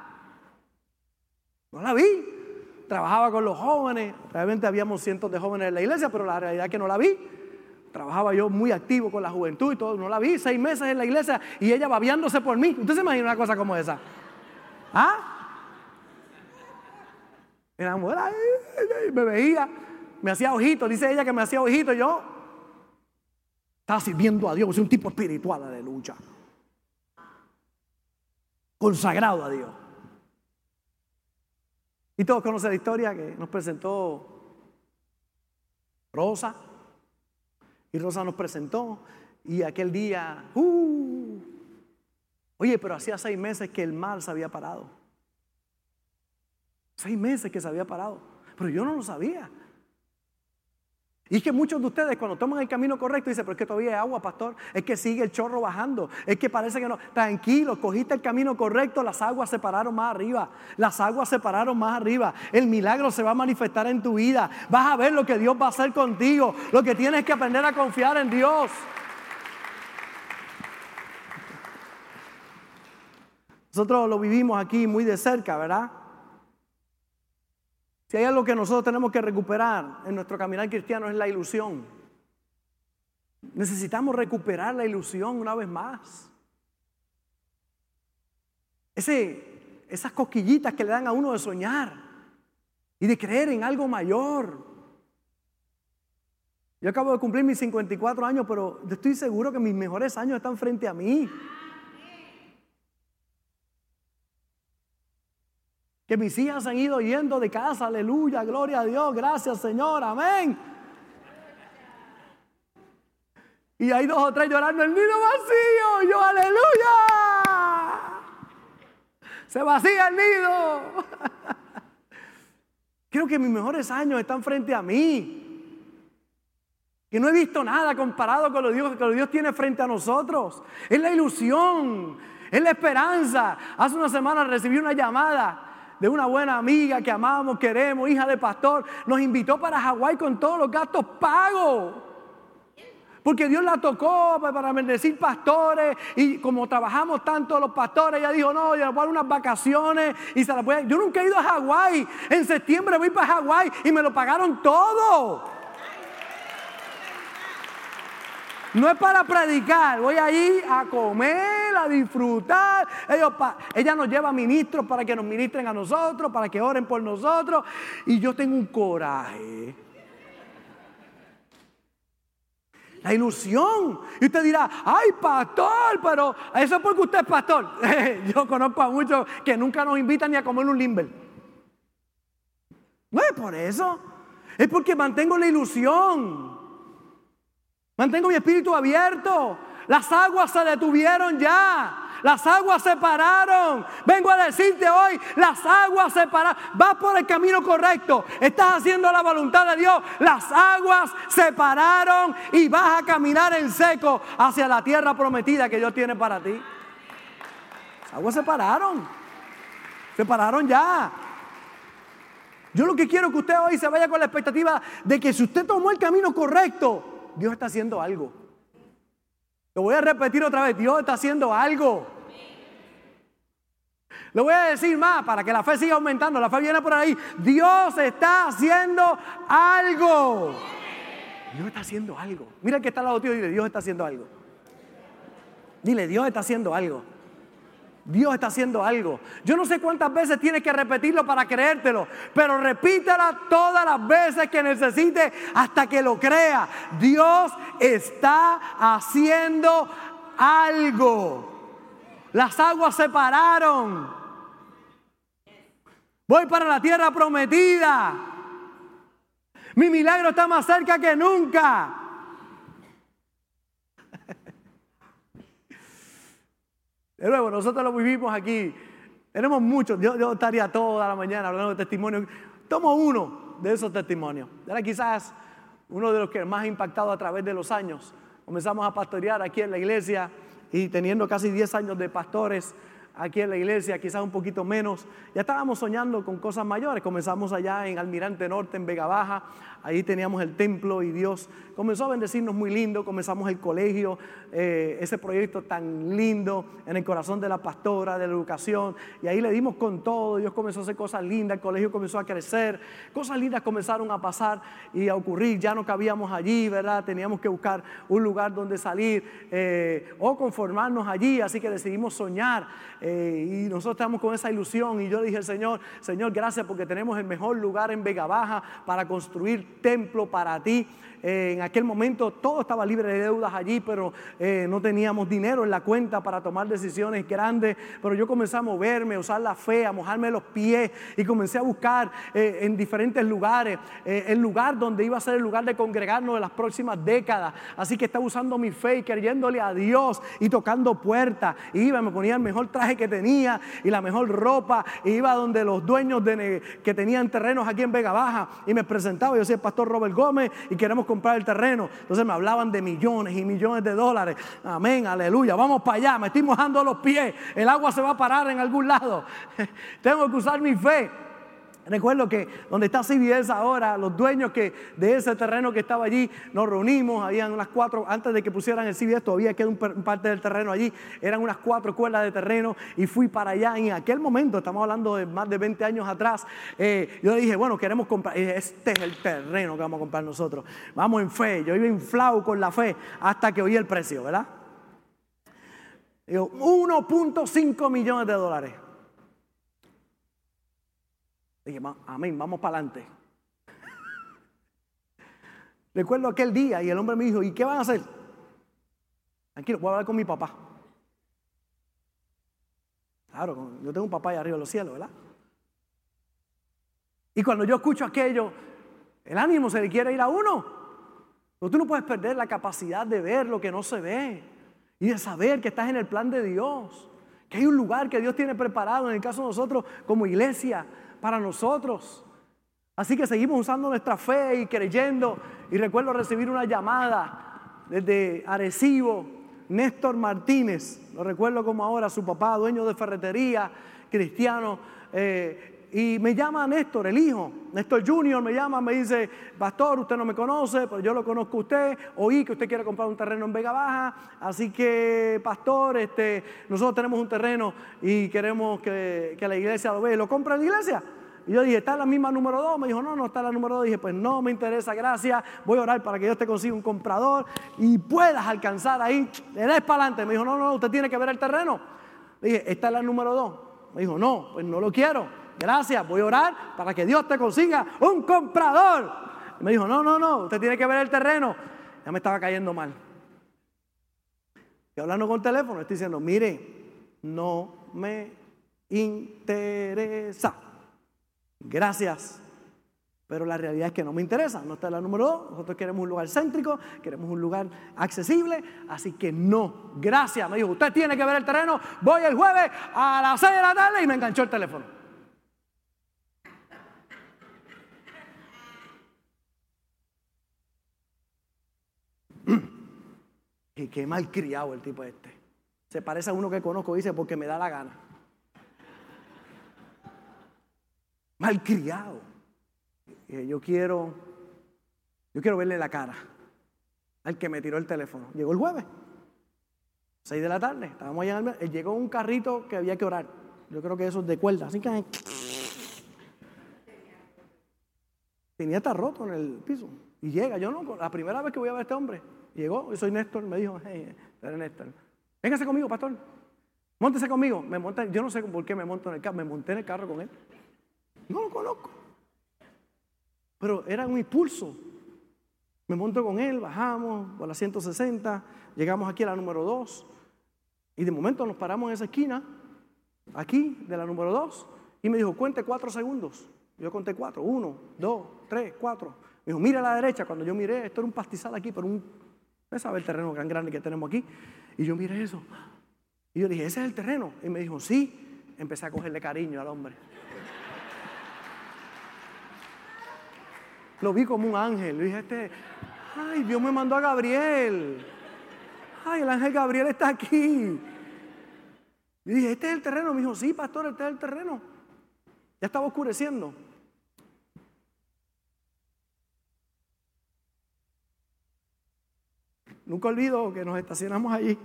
No la vi. Trabajaba con los jóvenes. Realmente habíamos cientos de jóvenes en la iglesia, pero la realidad es que no la vi. Trabajaba yo muy activo con la juventud y todo. No la vi seis meses en la iglesia y ella babiándose por mí. ¿Usted se imagina una cosa como esa? ¿Ah? Me veía, me hacía ojitos. Dice ella que me hacía ojitos. Yo estaba sirviendo a Dios. Soy un tipo espiritual, lucha. Consagrado a Dios. Y todos conocen la historia que nos presentó Rosa. Y Rosa nos presentó. Y aquel día, uh, oye, pero hacía seis meses que el mal se había parado. Seis meses que se había parado. Pero yo no lo sabía. Y es que muchos de ustedes cuando toman el camino correcto dicen, pero es que todavía hay agua, pastor, es que sigue el chorro bajando, es que parece que no, tranquilo, cogiste el camino correcto, las aguas se pararon más arriba, las aguas se pararon más arriba, el milagro se va a manifestar en tu vida, vas a ver lo que Dios va a hacer contigo, lo que tienes que aprender a confiar en Dios. Nosotros lo vivimos aquí muy de cerca, ¿verdad? Si hay algo que nosotros tenemos que recuperar en nuestro caminar cristiano es la ilusión. Necesitamos recuperar la ilusión una vez más. Ese, esas cosquillitas que le dan a uno de soñar y de creer en algo mayor. Yo acabo de cumplir mis 54 años, pero estoy seguro que mis mejores años están frente a mí. Que mis hijas han ido yendo de casa, aleluya, gloria a Dios, gracias Señor, amén. Y hay dos o tres llorando, el nido vacío, yo aleluya. Se vacía el nido. *laughs* Creo que mis mejores años están frente a mí. Que no he visto nada comparado con lo, Dios, que lo Dios tiene frente a nosotros. Es la ilusión, es la esperanza. Hace una semana recibí una llamada de una buena amiga que amamos, queremos, hija de pastor, nos invitó para Hawái con todos los gastos pagos. Porque Dios la tocó para bendecir pastores y como trabajamos tanto los pastores, ella dijo, no, yo voy a unas vacaciones y se la puede... Yo nunca he ido a Hawái. En septiembre voy para Hawái y me lo pagaron todo. No es para predicar, voy ahí a comer, a disfrutar. ella nos lleva ministros para que nos ministren a nosotros, para que oren por nosotros. Y yo tengo un coraje. La ilusión. Y usted dirá, ay, pastor, pero eso es porque usted es pastor. *laughs* yo conozco a muchos que nunca nos invitan ni a comer un limber. No es por eso. Es porque mantengo la ilusión. Mantengo mi espíritu abierto. Las aguas se detuvieron ya. Las aguas se pararon. Vengo a decirte hoy, las aguas se pararon. Vas por el camino correcto. Estás haciendo la voluntad de Dios. Las aguas se pararon y vas a caminar en seco hacia la tierra prometida que Dios tiene para ti. Las aguas se pararon. Se pararon ya. Yo lo que quiero es que usted hoy se vaya con la expectativa de que si usted tomó el camino correcto, Dios está haciendo algo. Lo voy a repetir otra vez, Dios está haciendo algo. Lo voy a decir más para que la fe siga aumentando. La fe viene por ahí. Dios está haciendo algo. Dios está haciendo algo. Mira que está al lado tuyo y dile, Dios está haciendo algo. Dile, Dios está haciendo algo. Dios está haciendo algo. Yo no sé cuántas veces tienes que repetirlo para creértelo, pero repítela todas las veces que necesite hasta que lo crea. Dios está haciendo algo. Las aguas se pararon. Voy para la tierra prometida. Mi milagro está más cerca que nunca. De nuevo, nosotros lo vivimos aquí. Tenemos muchos. Yo, estaría toda la mañana hablando de testimonios. Tomo uno de esos testimonios. Era quizás uno de los que más ha impactado a través de los años. Comenzamos a pastorear aquí en la iglesia y teniendo casi 10 años de pastores aquí en la iglesia, quizás un poquito menos, ya estábamos soñando con cosas mayores. Comenzamos allá en Almirante Norte, en Vega Baja, ahí teníamos el templo y Dios comenzó a bendecirnos muy lindo, comenzamos el colegio, eh, ese proyecto tan lindo en el corazón de la pastora, de la educación, y ahí le dimos con todo, Dios comenzó a hacer cosas lindas, el colegio comenzó a crecer, cosas lindas comenzaron a pasar y a ocurrir, ya no cabíamos allí, ¿verdad? Teníamos que buscar un lugar donde salir eh, o conformarnos allí, así que decidimos soñar y nosotros estamos con esa ilusión y yo dije, Señor, Señor, gracias porque tenemos el mejor lugar en Vega Baja para construir templo para ti en aquel momento todo estaba libre de deudas allí, pero eh, no teníamos dinero en la cuenta para tomar decisiones grandes. Pero yo comencé a moverme, a usar la fe, a mojarme los pies y comencé a buscar eh, en diferentes lugares eh, el lugar donde iba a ser el lugar de congregarnos en las próximas décadas. Así que estaba usando mi fe y creyéndole a Dios y tocando puertas. Iba, me ponía el mejor traje que tenía y la mejor ropa. Iba donde los dueños que tenían terrenos aquí en Vega Baja y me presentaba. Yo soy el pastor Robert Gómez y queremos comprar el terreno. Entonces me hablaban de millones y millones de dólares. Amén, aleluya. Vamos para allá, me estoy mojando los pies. El agua se va a parar en algún lado. *laughs* Tengo que usar mi fe. Recuerdo que donde está CBS ahora, los dueños que de ese terreno que estaba allí, nos reunimos, habían unas cuatro, antes de que pusieran el CBS, todavía queda un, parte del terreno allí, eran unas cuatro cuerdas de terreno y fui para allá. En aquel momento, estamos hablando de más de 20 años atrás, eh, yo dije, bueno, queremos comprar, este es el terreno que vamos a comprar nosotros. Vamos en fe, yo iba inflado con la fe hasta que oí el precio, ¿verdad? Digo, 1.5 millones de dólares. Dije, amén, vamos para adelante. *laughs* Recuerdo aquel día y el hombre me dijo, ¿y qué van a hacer? Tranquilo, voy a hablar con mi papá. Claro, yo tengo un papá allá arriba de los cielos, ¿verdad? Y cuando yo escucho aquello, el ánimo se le quiere ir a uno. Pero tú no puedes perder la capacidad de ver lo que no se ve y de saber que estás en el plan de Dios, que hay un lugar que Dios tiene preparado, en el caso de nosotros como iglesia, para nosotros. Así que seguimos usando nuestra fe y creyendo. Y recuerdo recibir una llamada desde Arecibo, Néstor Martínez, lo recuerdo como ahora, su papá, dueño de ferretería, cristiano. Eh, y me llama Néstor, el hijo, Néstor Junior, me llama, me dice, pastor, usted no me conoce, pero yo lo conozco a usted, oí que usted quiere comprar un terreno en Vega Baja, así que, pastor, este, nosotros tenemos un terreno y queremos que, la iglesia lo vea, ¿lo compra la iglesia? Y yo dije, ¿está la misma número dos? Me dijo, no, no está la número dos. Dije, pues no me interesa, gracias. Voy a orar para que Dios te consiga un comprador y puedas alcanzar ahí. Le des para adelante. Me dijo, no, no, usted tiene que ver el terreno. Le dije, ¿está la número dos? Me dijo, no, pues no lo quiero. Gracias, voy a orar para que Dios te consiga un comprador. Me dijo, no, no, no, usted tiene que ver el terreno. Ya me estaba cayendo mal. Y hablando con el teléfono, estoy diciendo, mire, no me interesa. Gracias. Pero la realidad es que no me interesa. No está la número dos. Nosotros queremos un lugar céntrico, queremos un lugar accesible. Así que no. Gracias. Me dijo, usted tiene que ver el terreno. Voy el jueves a las seis de la tarde y me enganchó el teléfono. Y qué mal criado el tipo este. Se parece a uno que conozco, dice, porque me da la gana. Mal criado. Yo quiero, yo quiero verle la cara al que me tiró el teléfono. Llegó el jueves, seis de la tarde, estábamos allá en el... Llegó un carrito que había que orar. Yo creo que eso es de cuerda, así que tenía estar roto en el piso. Y llega, yo no, la primera vez que voy a ver a este hombre, llegó, yo soy Néstor, me dijo, hey, eres Néstor, véngase conmigo, pastor. Móntese conmigo. Me monta, yo no sé por qué me monto en el carro. Me monté en el carro con él. No lo conozco. Pero era un impulso. Me monto con él, bajamos por la 160, llegamos aquí a la número 2. Y de momento nos paramos en esa esquina, aquí, de la número 2. Y me dijo, cuente cuatro segundos. Yo conté cuatro. Uno, dos, tres, cuatro. Me dijo, mira a la derecha. Cuando yo miré, esto era un pastizal aquí, pero un... ¿Usted sabe el terreno tan grande que tenemos aquí? Y yo miré eso. Y yo dije, ¿ese es el terreno? Y me dijo, sí. Empecé a cogerle cariño al hombre. Lo vi como un ángel. Le dije, este, ay, Dios me mandó a Gabriel. Ay, el ángel Gabriel está aquí. Y dije, ¿este es el terreno? Me dijo, sí, pastor, este es el terreno. Ya estaba oscureciendo. Nunca olvido que nos estacionamos allí.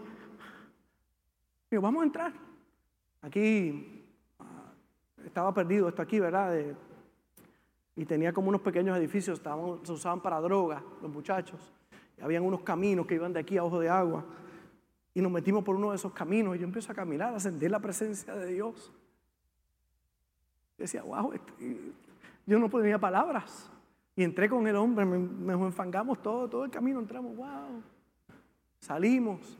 Digo, vamos a entrar. Aquí ah, estaba perdido esto aquí, ¿verdad? y tenía como unos pequeños edificios, estaban, se usaban para drogas, los muchachos. Y habían unos caminos que iban de aquí a ojo de agua. Y nos metimos por uno de esos caminos y yo empiezo a caminar, a sentir la presencia de Dios. Decía, wow, yo no tenía palabras. Y entré con el hombre, me enfangamos todo, todo el camino, entramos, wow. Salimos.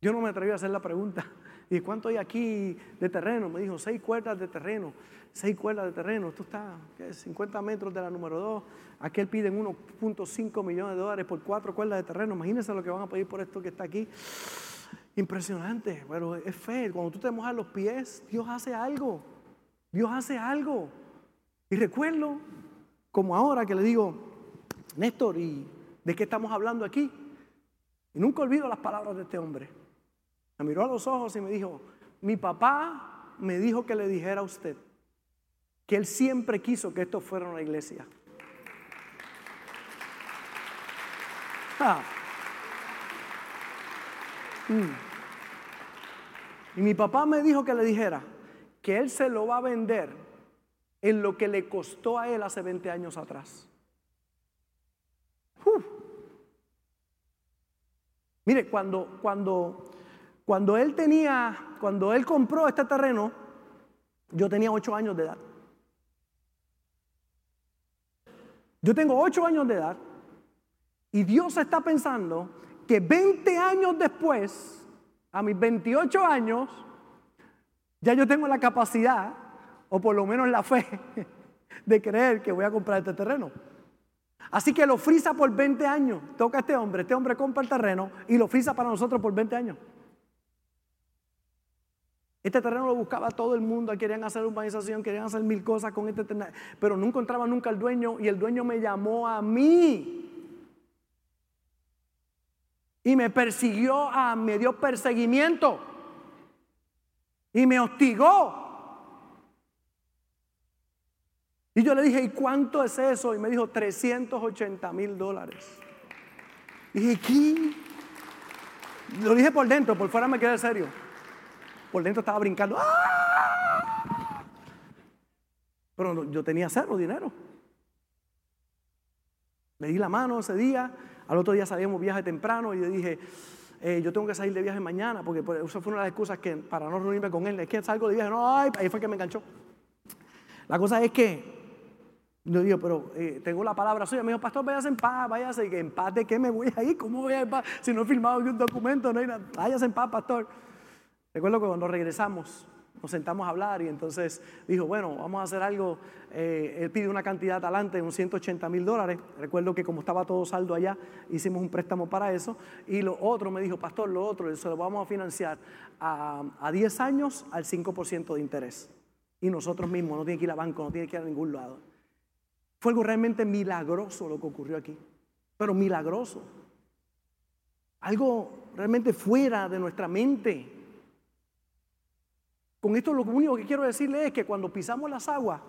Yo no me atreví a hacer la pregunta. *laughs* ¿Y cuánto hay aquí de terreno? Me dijo, seis cuerdas de terreno. Seis cuerdas de terreno. Esto está, ¿qué 50 metros de la número dos. Aquel piden 1.5 millones de dólares por cuatro cuerdas de terreno. Imagínense lo que van a pedir por esto que está aquí. Impresionante, pero es fe. Cuando tú te mojas los pies, Dios hace algo. Dios hace algo. Y recuerdo, como ahora que le digo, Néstor, ¿y de qué estamos hablando aquí? Y nunca olvido las palabras de este hombre. Me miró a los ojos y me dijo, mi papá me dijo que le dijera a usted que él siempre quiso que esto fuera una iglesia. Ah. Mm. Y mi papá me dijo que le dijera que él se lo va a vender en lo que le costó a él hace 20 años atrás. Mire, cuando, cuando, cuando él tenía, cuando él compró este terreno, yo tenía 8 años de edad. Yo tengo 8 años de edad y Dios está pensando que 20 años después a mis 28 años, ya yo tengo la capacidad, o por lo menos la fe, *laughs* de creer que voy a comprar este terreno. Así que lo frisa por 20 años. Toca a este hombre, este hombre compra el terreno y lo frisa para nosotros por 20 años. Este terreno lo buscaba todo el mundo, querían hacer urbanización, querían hacer mil cosas con este terreno, pero no encontraba nunca el dueño y el dueño me llamó a mí y me persiguió, a, me dio perseguimiento y me hostigó. Y yo le dije, ¿y cuánto es eso? Y me dijo, 380 mil dólares. Y dije, ¿qué? Lo dije por dentro, por fuera me quedé serio. Por dentro estaba brincando. ¡Ah! Pero yo tenía cero dinero. Le di la mano ese día al otro día salíamos viaje temprano y yo dije, eh, yo tengo que salir de viaje mañana, porque eso fue una de las excusas que para no reunirme con él, es que salgo de viaje, no, ahí fue que me enganchó. La cosa es que yo digo, pero eh, tengo la palabra suya. Me dijo, pastor, váyase en paz, váyase. ¿En paz de qué me voy a ir? ¿Cómo voy a ir en paz? Si no he firmado un documento, no hay nada. Váyase en paz, pastor. Recuerdo que cuando regresamos, nos sentamos a hablar y entonces dijo, bueno, vamos a hacer algo. Eh, él pide una cantidad talante, unos 180 mil dólares. Recuerdo que como estaba todo saldo allá, hicimos un préstamo para eso. Y lo otro me dijo, pastor, lo otro, se lo vamos a financiar a, a 10 años al 5% de interés. Y nosotros mismos, no tiene que ir a banco, no tiene que ir a ningún lado. Fue algo realmente milagroso lo que ocurrió aquí. Pero milagroso. Algo realmente fuera de nuestra mente. Con esto lo único que quiero decirle es que cuando pisamos las aguas,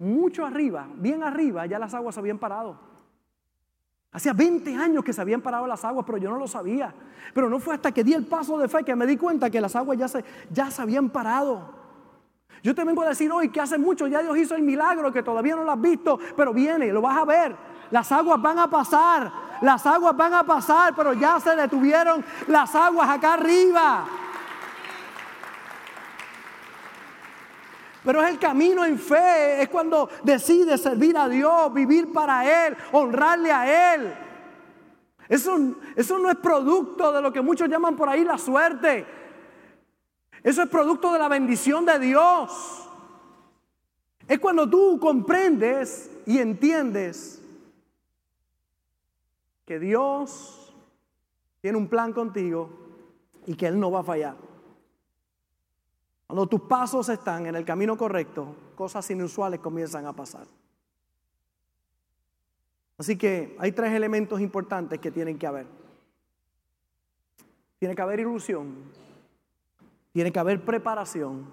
mucho arriba, bien arriba, ya las aguas se habían parado. Hacía 20 años que se habían parado las aguas, pero yo no lo sabía. Pero no fue hasta que di el paso de fe que me di cuenta que las aguas ya se, ya se habían parado. Yo te vengo a decir hoy que hace mucho ya Dios hizo el milagro, que todavía no lo has visto, pero viene, lo vas a ver. Las aguas van a pasar, las aguas van a pasar, pero ya se detuvieron las aguas acá arriba. Pero es el camino en fe, es cuando decides servir a Dios, vivir para Él, honrarle a Él. Eso, eso no es producto de lo que muchos llaman por ahí la suerte. Eso es producto de la bendición de Dios. Es cuando tú comprendes y entiendes que Dios tiene un plan contigo y que Él no va a fallar. Cuando tus pasos están en el camino correcto, cosas inusuales comienzan a pasar. Así que hay tres elementos importantes que tienen que haber. Tiene que haber ilusión, tiene que haber preparación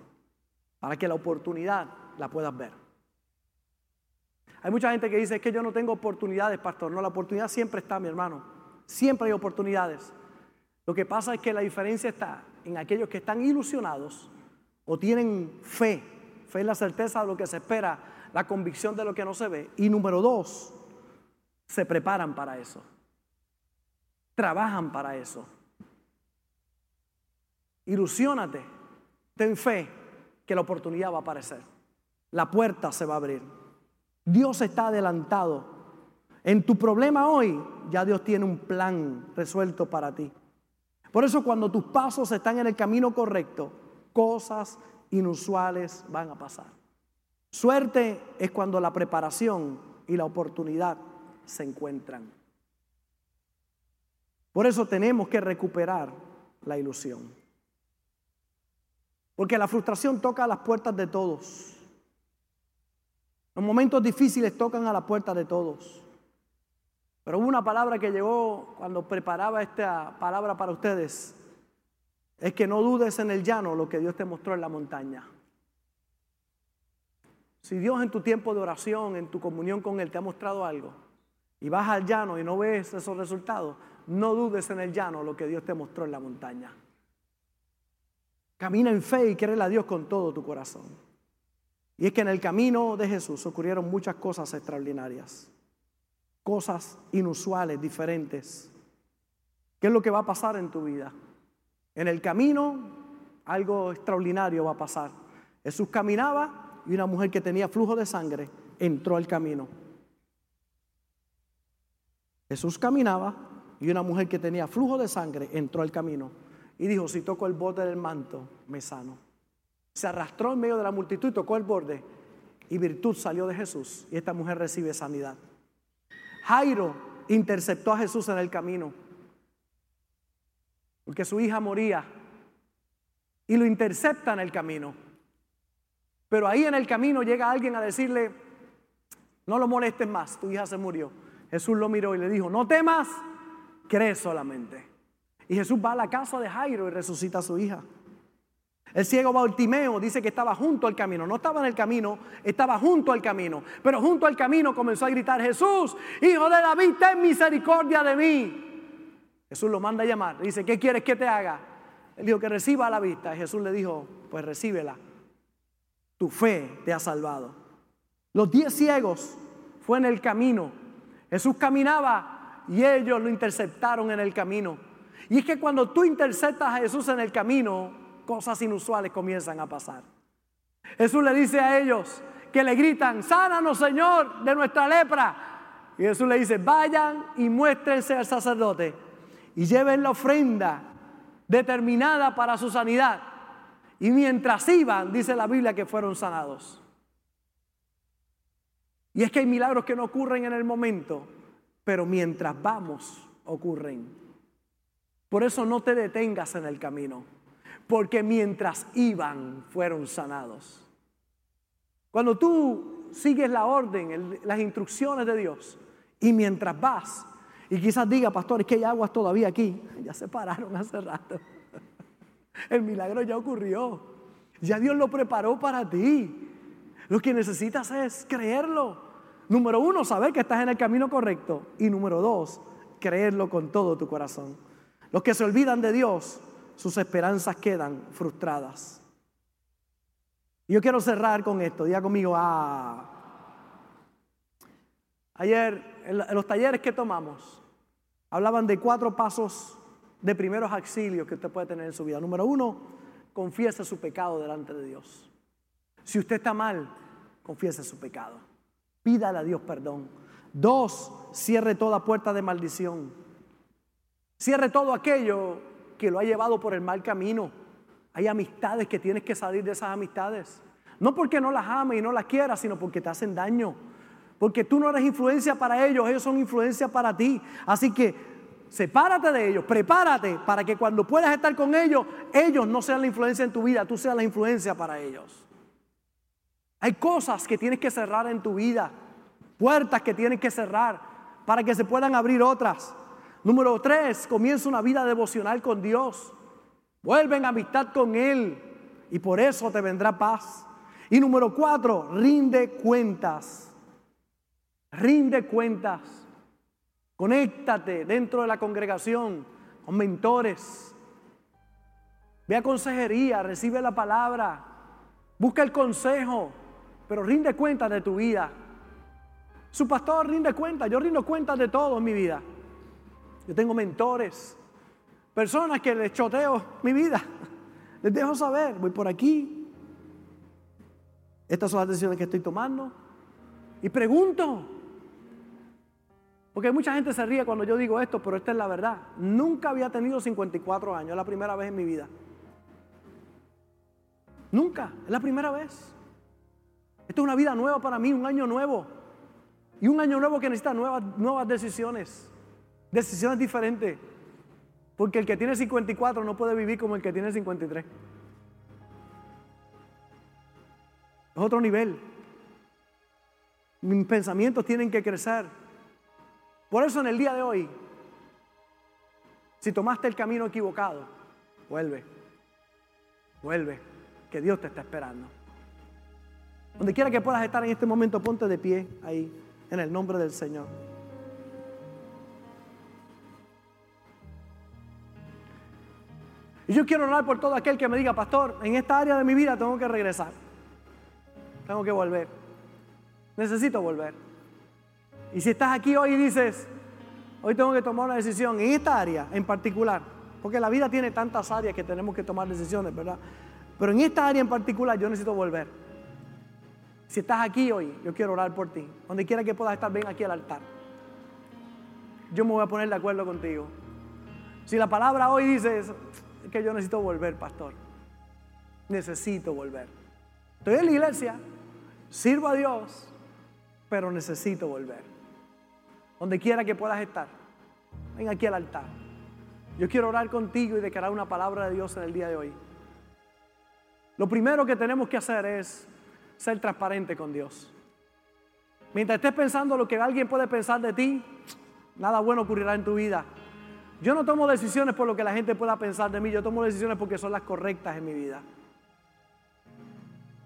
para que la oportunidad la puedas ver. Hay mucha gente que dice, es que yo no tengo oportunidades, pastor. No, la oportunidad siempre está, mi hermano. Siempre hay oportunidades. Lo que pasa es que la diferencia está en aquellos que están ilusionados o tienen fe, fe en la certeza de lo que se espera, la convicción de lo que no se ve. Y número dos, se preparan para eso, trabajan para eso. Ilusiónate, ten fe que la oportunidad va a aparecer, la puerta se va a abrir. Dios está adelantado. En tu problema hoy, ya Dios tiene un plan resuelto para ti. Por eso cuando tus pasos están en el camino correcto, cosas inusuales van a pasar. Suerte es cuando la preparación y la oportunidad se encuentran. Por eso tenemos que recuperar la ilusión. Porque la frustración toca a las puertas de todos. Los momentos difíciles tocan a la puerta de todos. Pero hubo una palabra que llegó cuando preparaba esta palabra para ustedes es que no dudes en el llano lo que Dios te mostró en la montaña. Si Dios en tu tiempo de oración, en tu comunión con Él te ha mostrado algo y vas al llano y no ves esos resultados, no dudes en el llano lo que Dios te mostró en la montaña. Camina en fe y créele a Dios con todo tu corazón. Y es que en el camino de Jesús ocurrieron muchas cosas extraordinarias, cosas inusuales, diferentes. ¿Qué es lo que va a pasar en tu vida? En el camino algo extraordinario va a pasar. Jesús caminaba y una mujer que tenía flujo de sangre entró al camino. Jesús caminaba y una mujer que tenía flujo de sangre entró al camino y dijo, si toco el borde del manto, me sano. Se arrastró en medio de la multitud y tocó el borde y virtud salió de Jesús y esta mujer recibe sanidad. Jairo interceptó a Jesús en el camino porque su hija moría y lo intercepta en el camino. Pero ahí en el camino llega alguien a decirle, no lo molestes más, tu hija se murió. Jesús lo miró y le dijo, no temas, cree solamente. Y Jesús va a la casa de Jairo y resucita a su hija. El ciego Bartimeo dice que estaba junto al camino, no estaba en el camino, estaba junto al camino. Pero junto al camino comenzó a gritar, Jesús, hijo de David, ten misericordia de mí. Jesús lo manda a llamar. dice, ¿qué quieres que te haga? Él dijo que reciba la vista. Y Jesús le dijo, pues recíbela. Tu fe te ha salvado. Los diez ciegos fue en el camino. Jesús caminaba y ellos lo interceptaron en el camino. Y es que cuando tú interceptas a Jesús en el camino, cosas inusuales comienzan a pasar. Jesús le dice a ellos que le gritan, sánanos Señor de nuestra lepra. Y Jesús le dice, vayan y muéstrense al sacerdote y lleven la ofrenda determinada para su sanidad. Y mientras iban, dice la Biblia que fueron sanados. Y es que hay milagros que no ocurren en el momento, pero mientras vamos, ocurren. Por eso no te detengas en el camino, porque mientras iban, fueron sanados. Cuando tú sigues la orden, las instrucciones de Dios, y mientras vas, y quizás diga, pastor, es que hay aguas todavía aquí. *laughs* Ya se pararon hace rato. *laughs* El milagro ya ocurrió. Ya Dios lo preparó para ti. Lo que necesitas es creerlo. Número uno, saber que estás en el camino correcto. Y número dos, creerlo con todo tu corazón. Los que se olvidan de Dios, sus esperanzas quedan frustradas. yo quiero cerrar con esto. Diga conmigo, ah. Ayer en los talleres que tomamos, hablaban de cuatro pasos de primeros auxilios que usted puede tener en su vida. Número uno, confiesa su pecado delante de Dios. Si usted está mal, confiese su pecado. Pídale a Dios perdón. Dos, cierre toda puerta de maldición. Cierre todo aquello que lo ha llevado por el mal camino. Hay amistades que tienes que salir de esas amistades. No porque no las ames y no las quieras, sino porque te hacen daño. Porque tú no eres influencia para ellos, ellos son influencia para ti. Así que sepárate de ellos, prepárate para que cuando puedas estar con ellos, ellos no sean la influencia en tu vida, tú seas la influencia para ellos. Hay cosas que tienes que cerrar en tu vida, puertas que tienes que cerrar para que se puedan abrir otras. Número tres, comienza una vida devocional con Dios. Vuelve en amistad con Él y por eso te vendrá paz. Y número cuatro, rinde cuentas. Rinde cuentas. Conéctate dentro de la congregación con mentores. Ve a consejería, recibe la palabra, busca el consejo, pero rinde cuentas de tu vida. Su pastor rinde cuentas, yo rindo cuentas de todo en mi vida. Yo tengo mentores, personas que les choteo mi vida. *laughs* Les dejo saber, voy por aquí. Estas son las decisiones que estoy tomando. Y pregunto. Porque mucha gente se ríe cuando yo digo esto, pero esta es la verdad. Nunca había tenido 54 años, es la primera vez en mi vida. Nunca, es la primera vez. Esto es una vida nueva para mí, un año nuevo. Y un año nuevo que necesita nuevas, nuevas decisiones. Decisiones diferentes. Porque el que tiene 54 no puede vivir como el que tiene 53. Es otro nivel. Mis pensamientos tienen que crecer. Por eso en el día de hoy, si tomaste el camino equivocado, vuelve. Vuelve, que Dios te está esperando. Donde quiera que puedas estar en este momento, ponte de pie ahí, en el nombre del Señor. Y yo quiero orar por todo aquel que me diga, pastor, en esta área de mi vida tengo que regresar. Tengo que volver. Necesito volver. Y si estás aquí hoy y dices, hoy tengo que tomar una decisión en esta área en particular, porque la vida tiene tantas áreas que tenemos que tomar decisiones, ¿verdad? Pero en esta área en particular yo necesito volver. Si estás aquí hoy, yo quiero orar por ti. Donde quiera que puedas estar, ven aquí al altar. Yo me voy a poner de acuerdo contigo. Si la palabra hoy dice, que yo necesito volver, pastor. Necesito volver. Estoy en la iglesia, sirvo a Dios, pero necesito volver. Donde quiera que puedas estar, ven aquí al altar. Yo quiero orar contigo y declarar una palabra de Dios en el día de hoy. Lo primero que tenemos que hacer es ser transparente con Dios. Mientras estés pensando lo que alguien puede pensar de ti, nada bueno ocurrirá en tu vida. Yo no tomo decisiones por lo que la gente pueda pensar de mí, yo tomo decisiones porque son las correctas en mi vida.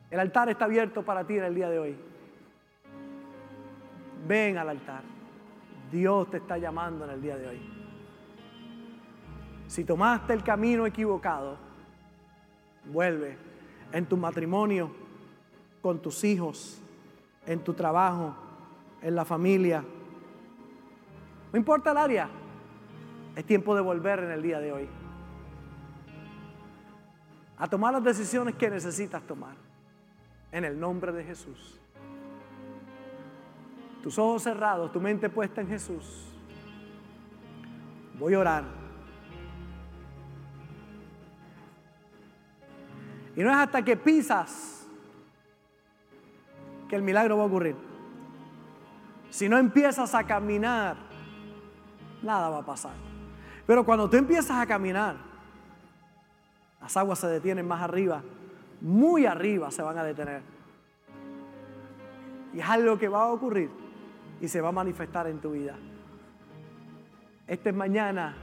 El altar está abierto para ti en el día de hoy. Ven al altar. Dios te está llamando en el día de hoy. Si tomaste el camino equivocado, vuelve en tu matrimonio, con tus hijos, en tu trabajo, en la familia. No importa el área, es tiempo de volver en el día de hoy. A tomar las decisiones que necesitas tomar. En el nombre de Jesús. Tus ojos cerrados, tu mente puesta en Jesús. Voy a orar. Y no es hasta que pisas que el milagro va a ocurrir. Si no empiezas a caminar, nada va a pasar. Pero cuando tú empiezas a caminar, las aguas se detienen más arriba, muy arriba se van a detener. Y es algo que va a ocurrir y se va a manifestar en tu vida. Esta es mañana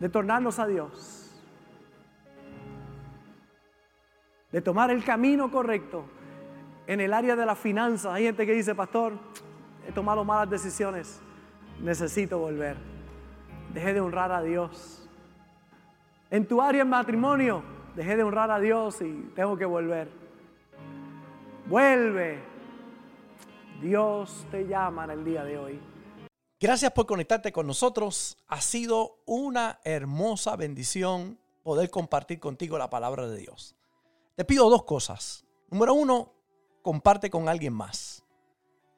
de tornarnos a Dios, de tomar el camino correcto en el área de las finanzas. Hay gente que dice, pastor, he tomado malas decisiones, necesito volver. Dejé de honrar a Dios. En tu área en matrimonio, dejé de honrar a Dios y tengo que volver. Vuelve. Dios te llama en el día de hoy. Gracias por conectarte con nosotros. Ha sido una hermosa bendición poder compartir contigo la palabra de Dios. Te pido dos cosas. Número uno, comparte con alguien más.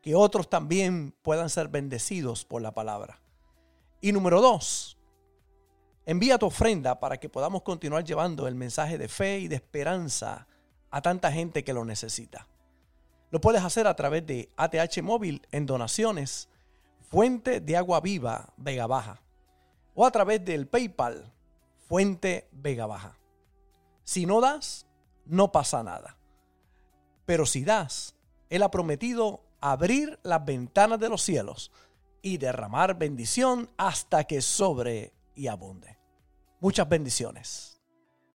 Que otros también puedan ser bendecidos por la palabra. Y número dos, envía tu ofrenda para que podamos continuar llevando el mensaje de fe y de esperanza a tanta gente que lo necesita. Lo puedes hacer a través de ATH Móvil en donaciones, Fuente de Agua Viva Vega Baja, o a través del PayPal, Fuente Vega Baja. Si no das, no pasa nada. Pero si das, Él ha prometido abrir las ventanas de los cielos y derramar bendición hasta que sobre y abunde. Muchas bendiciones.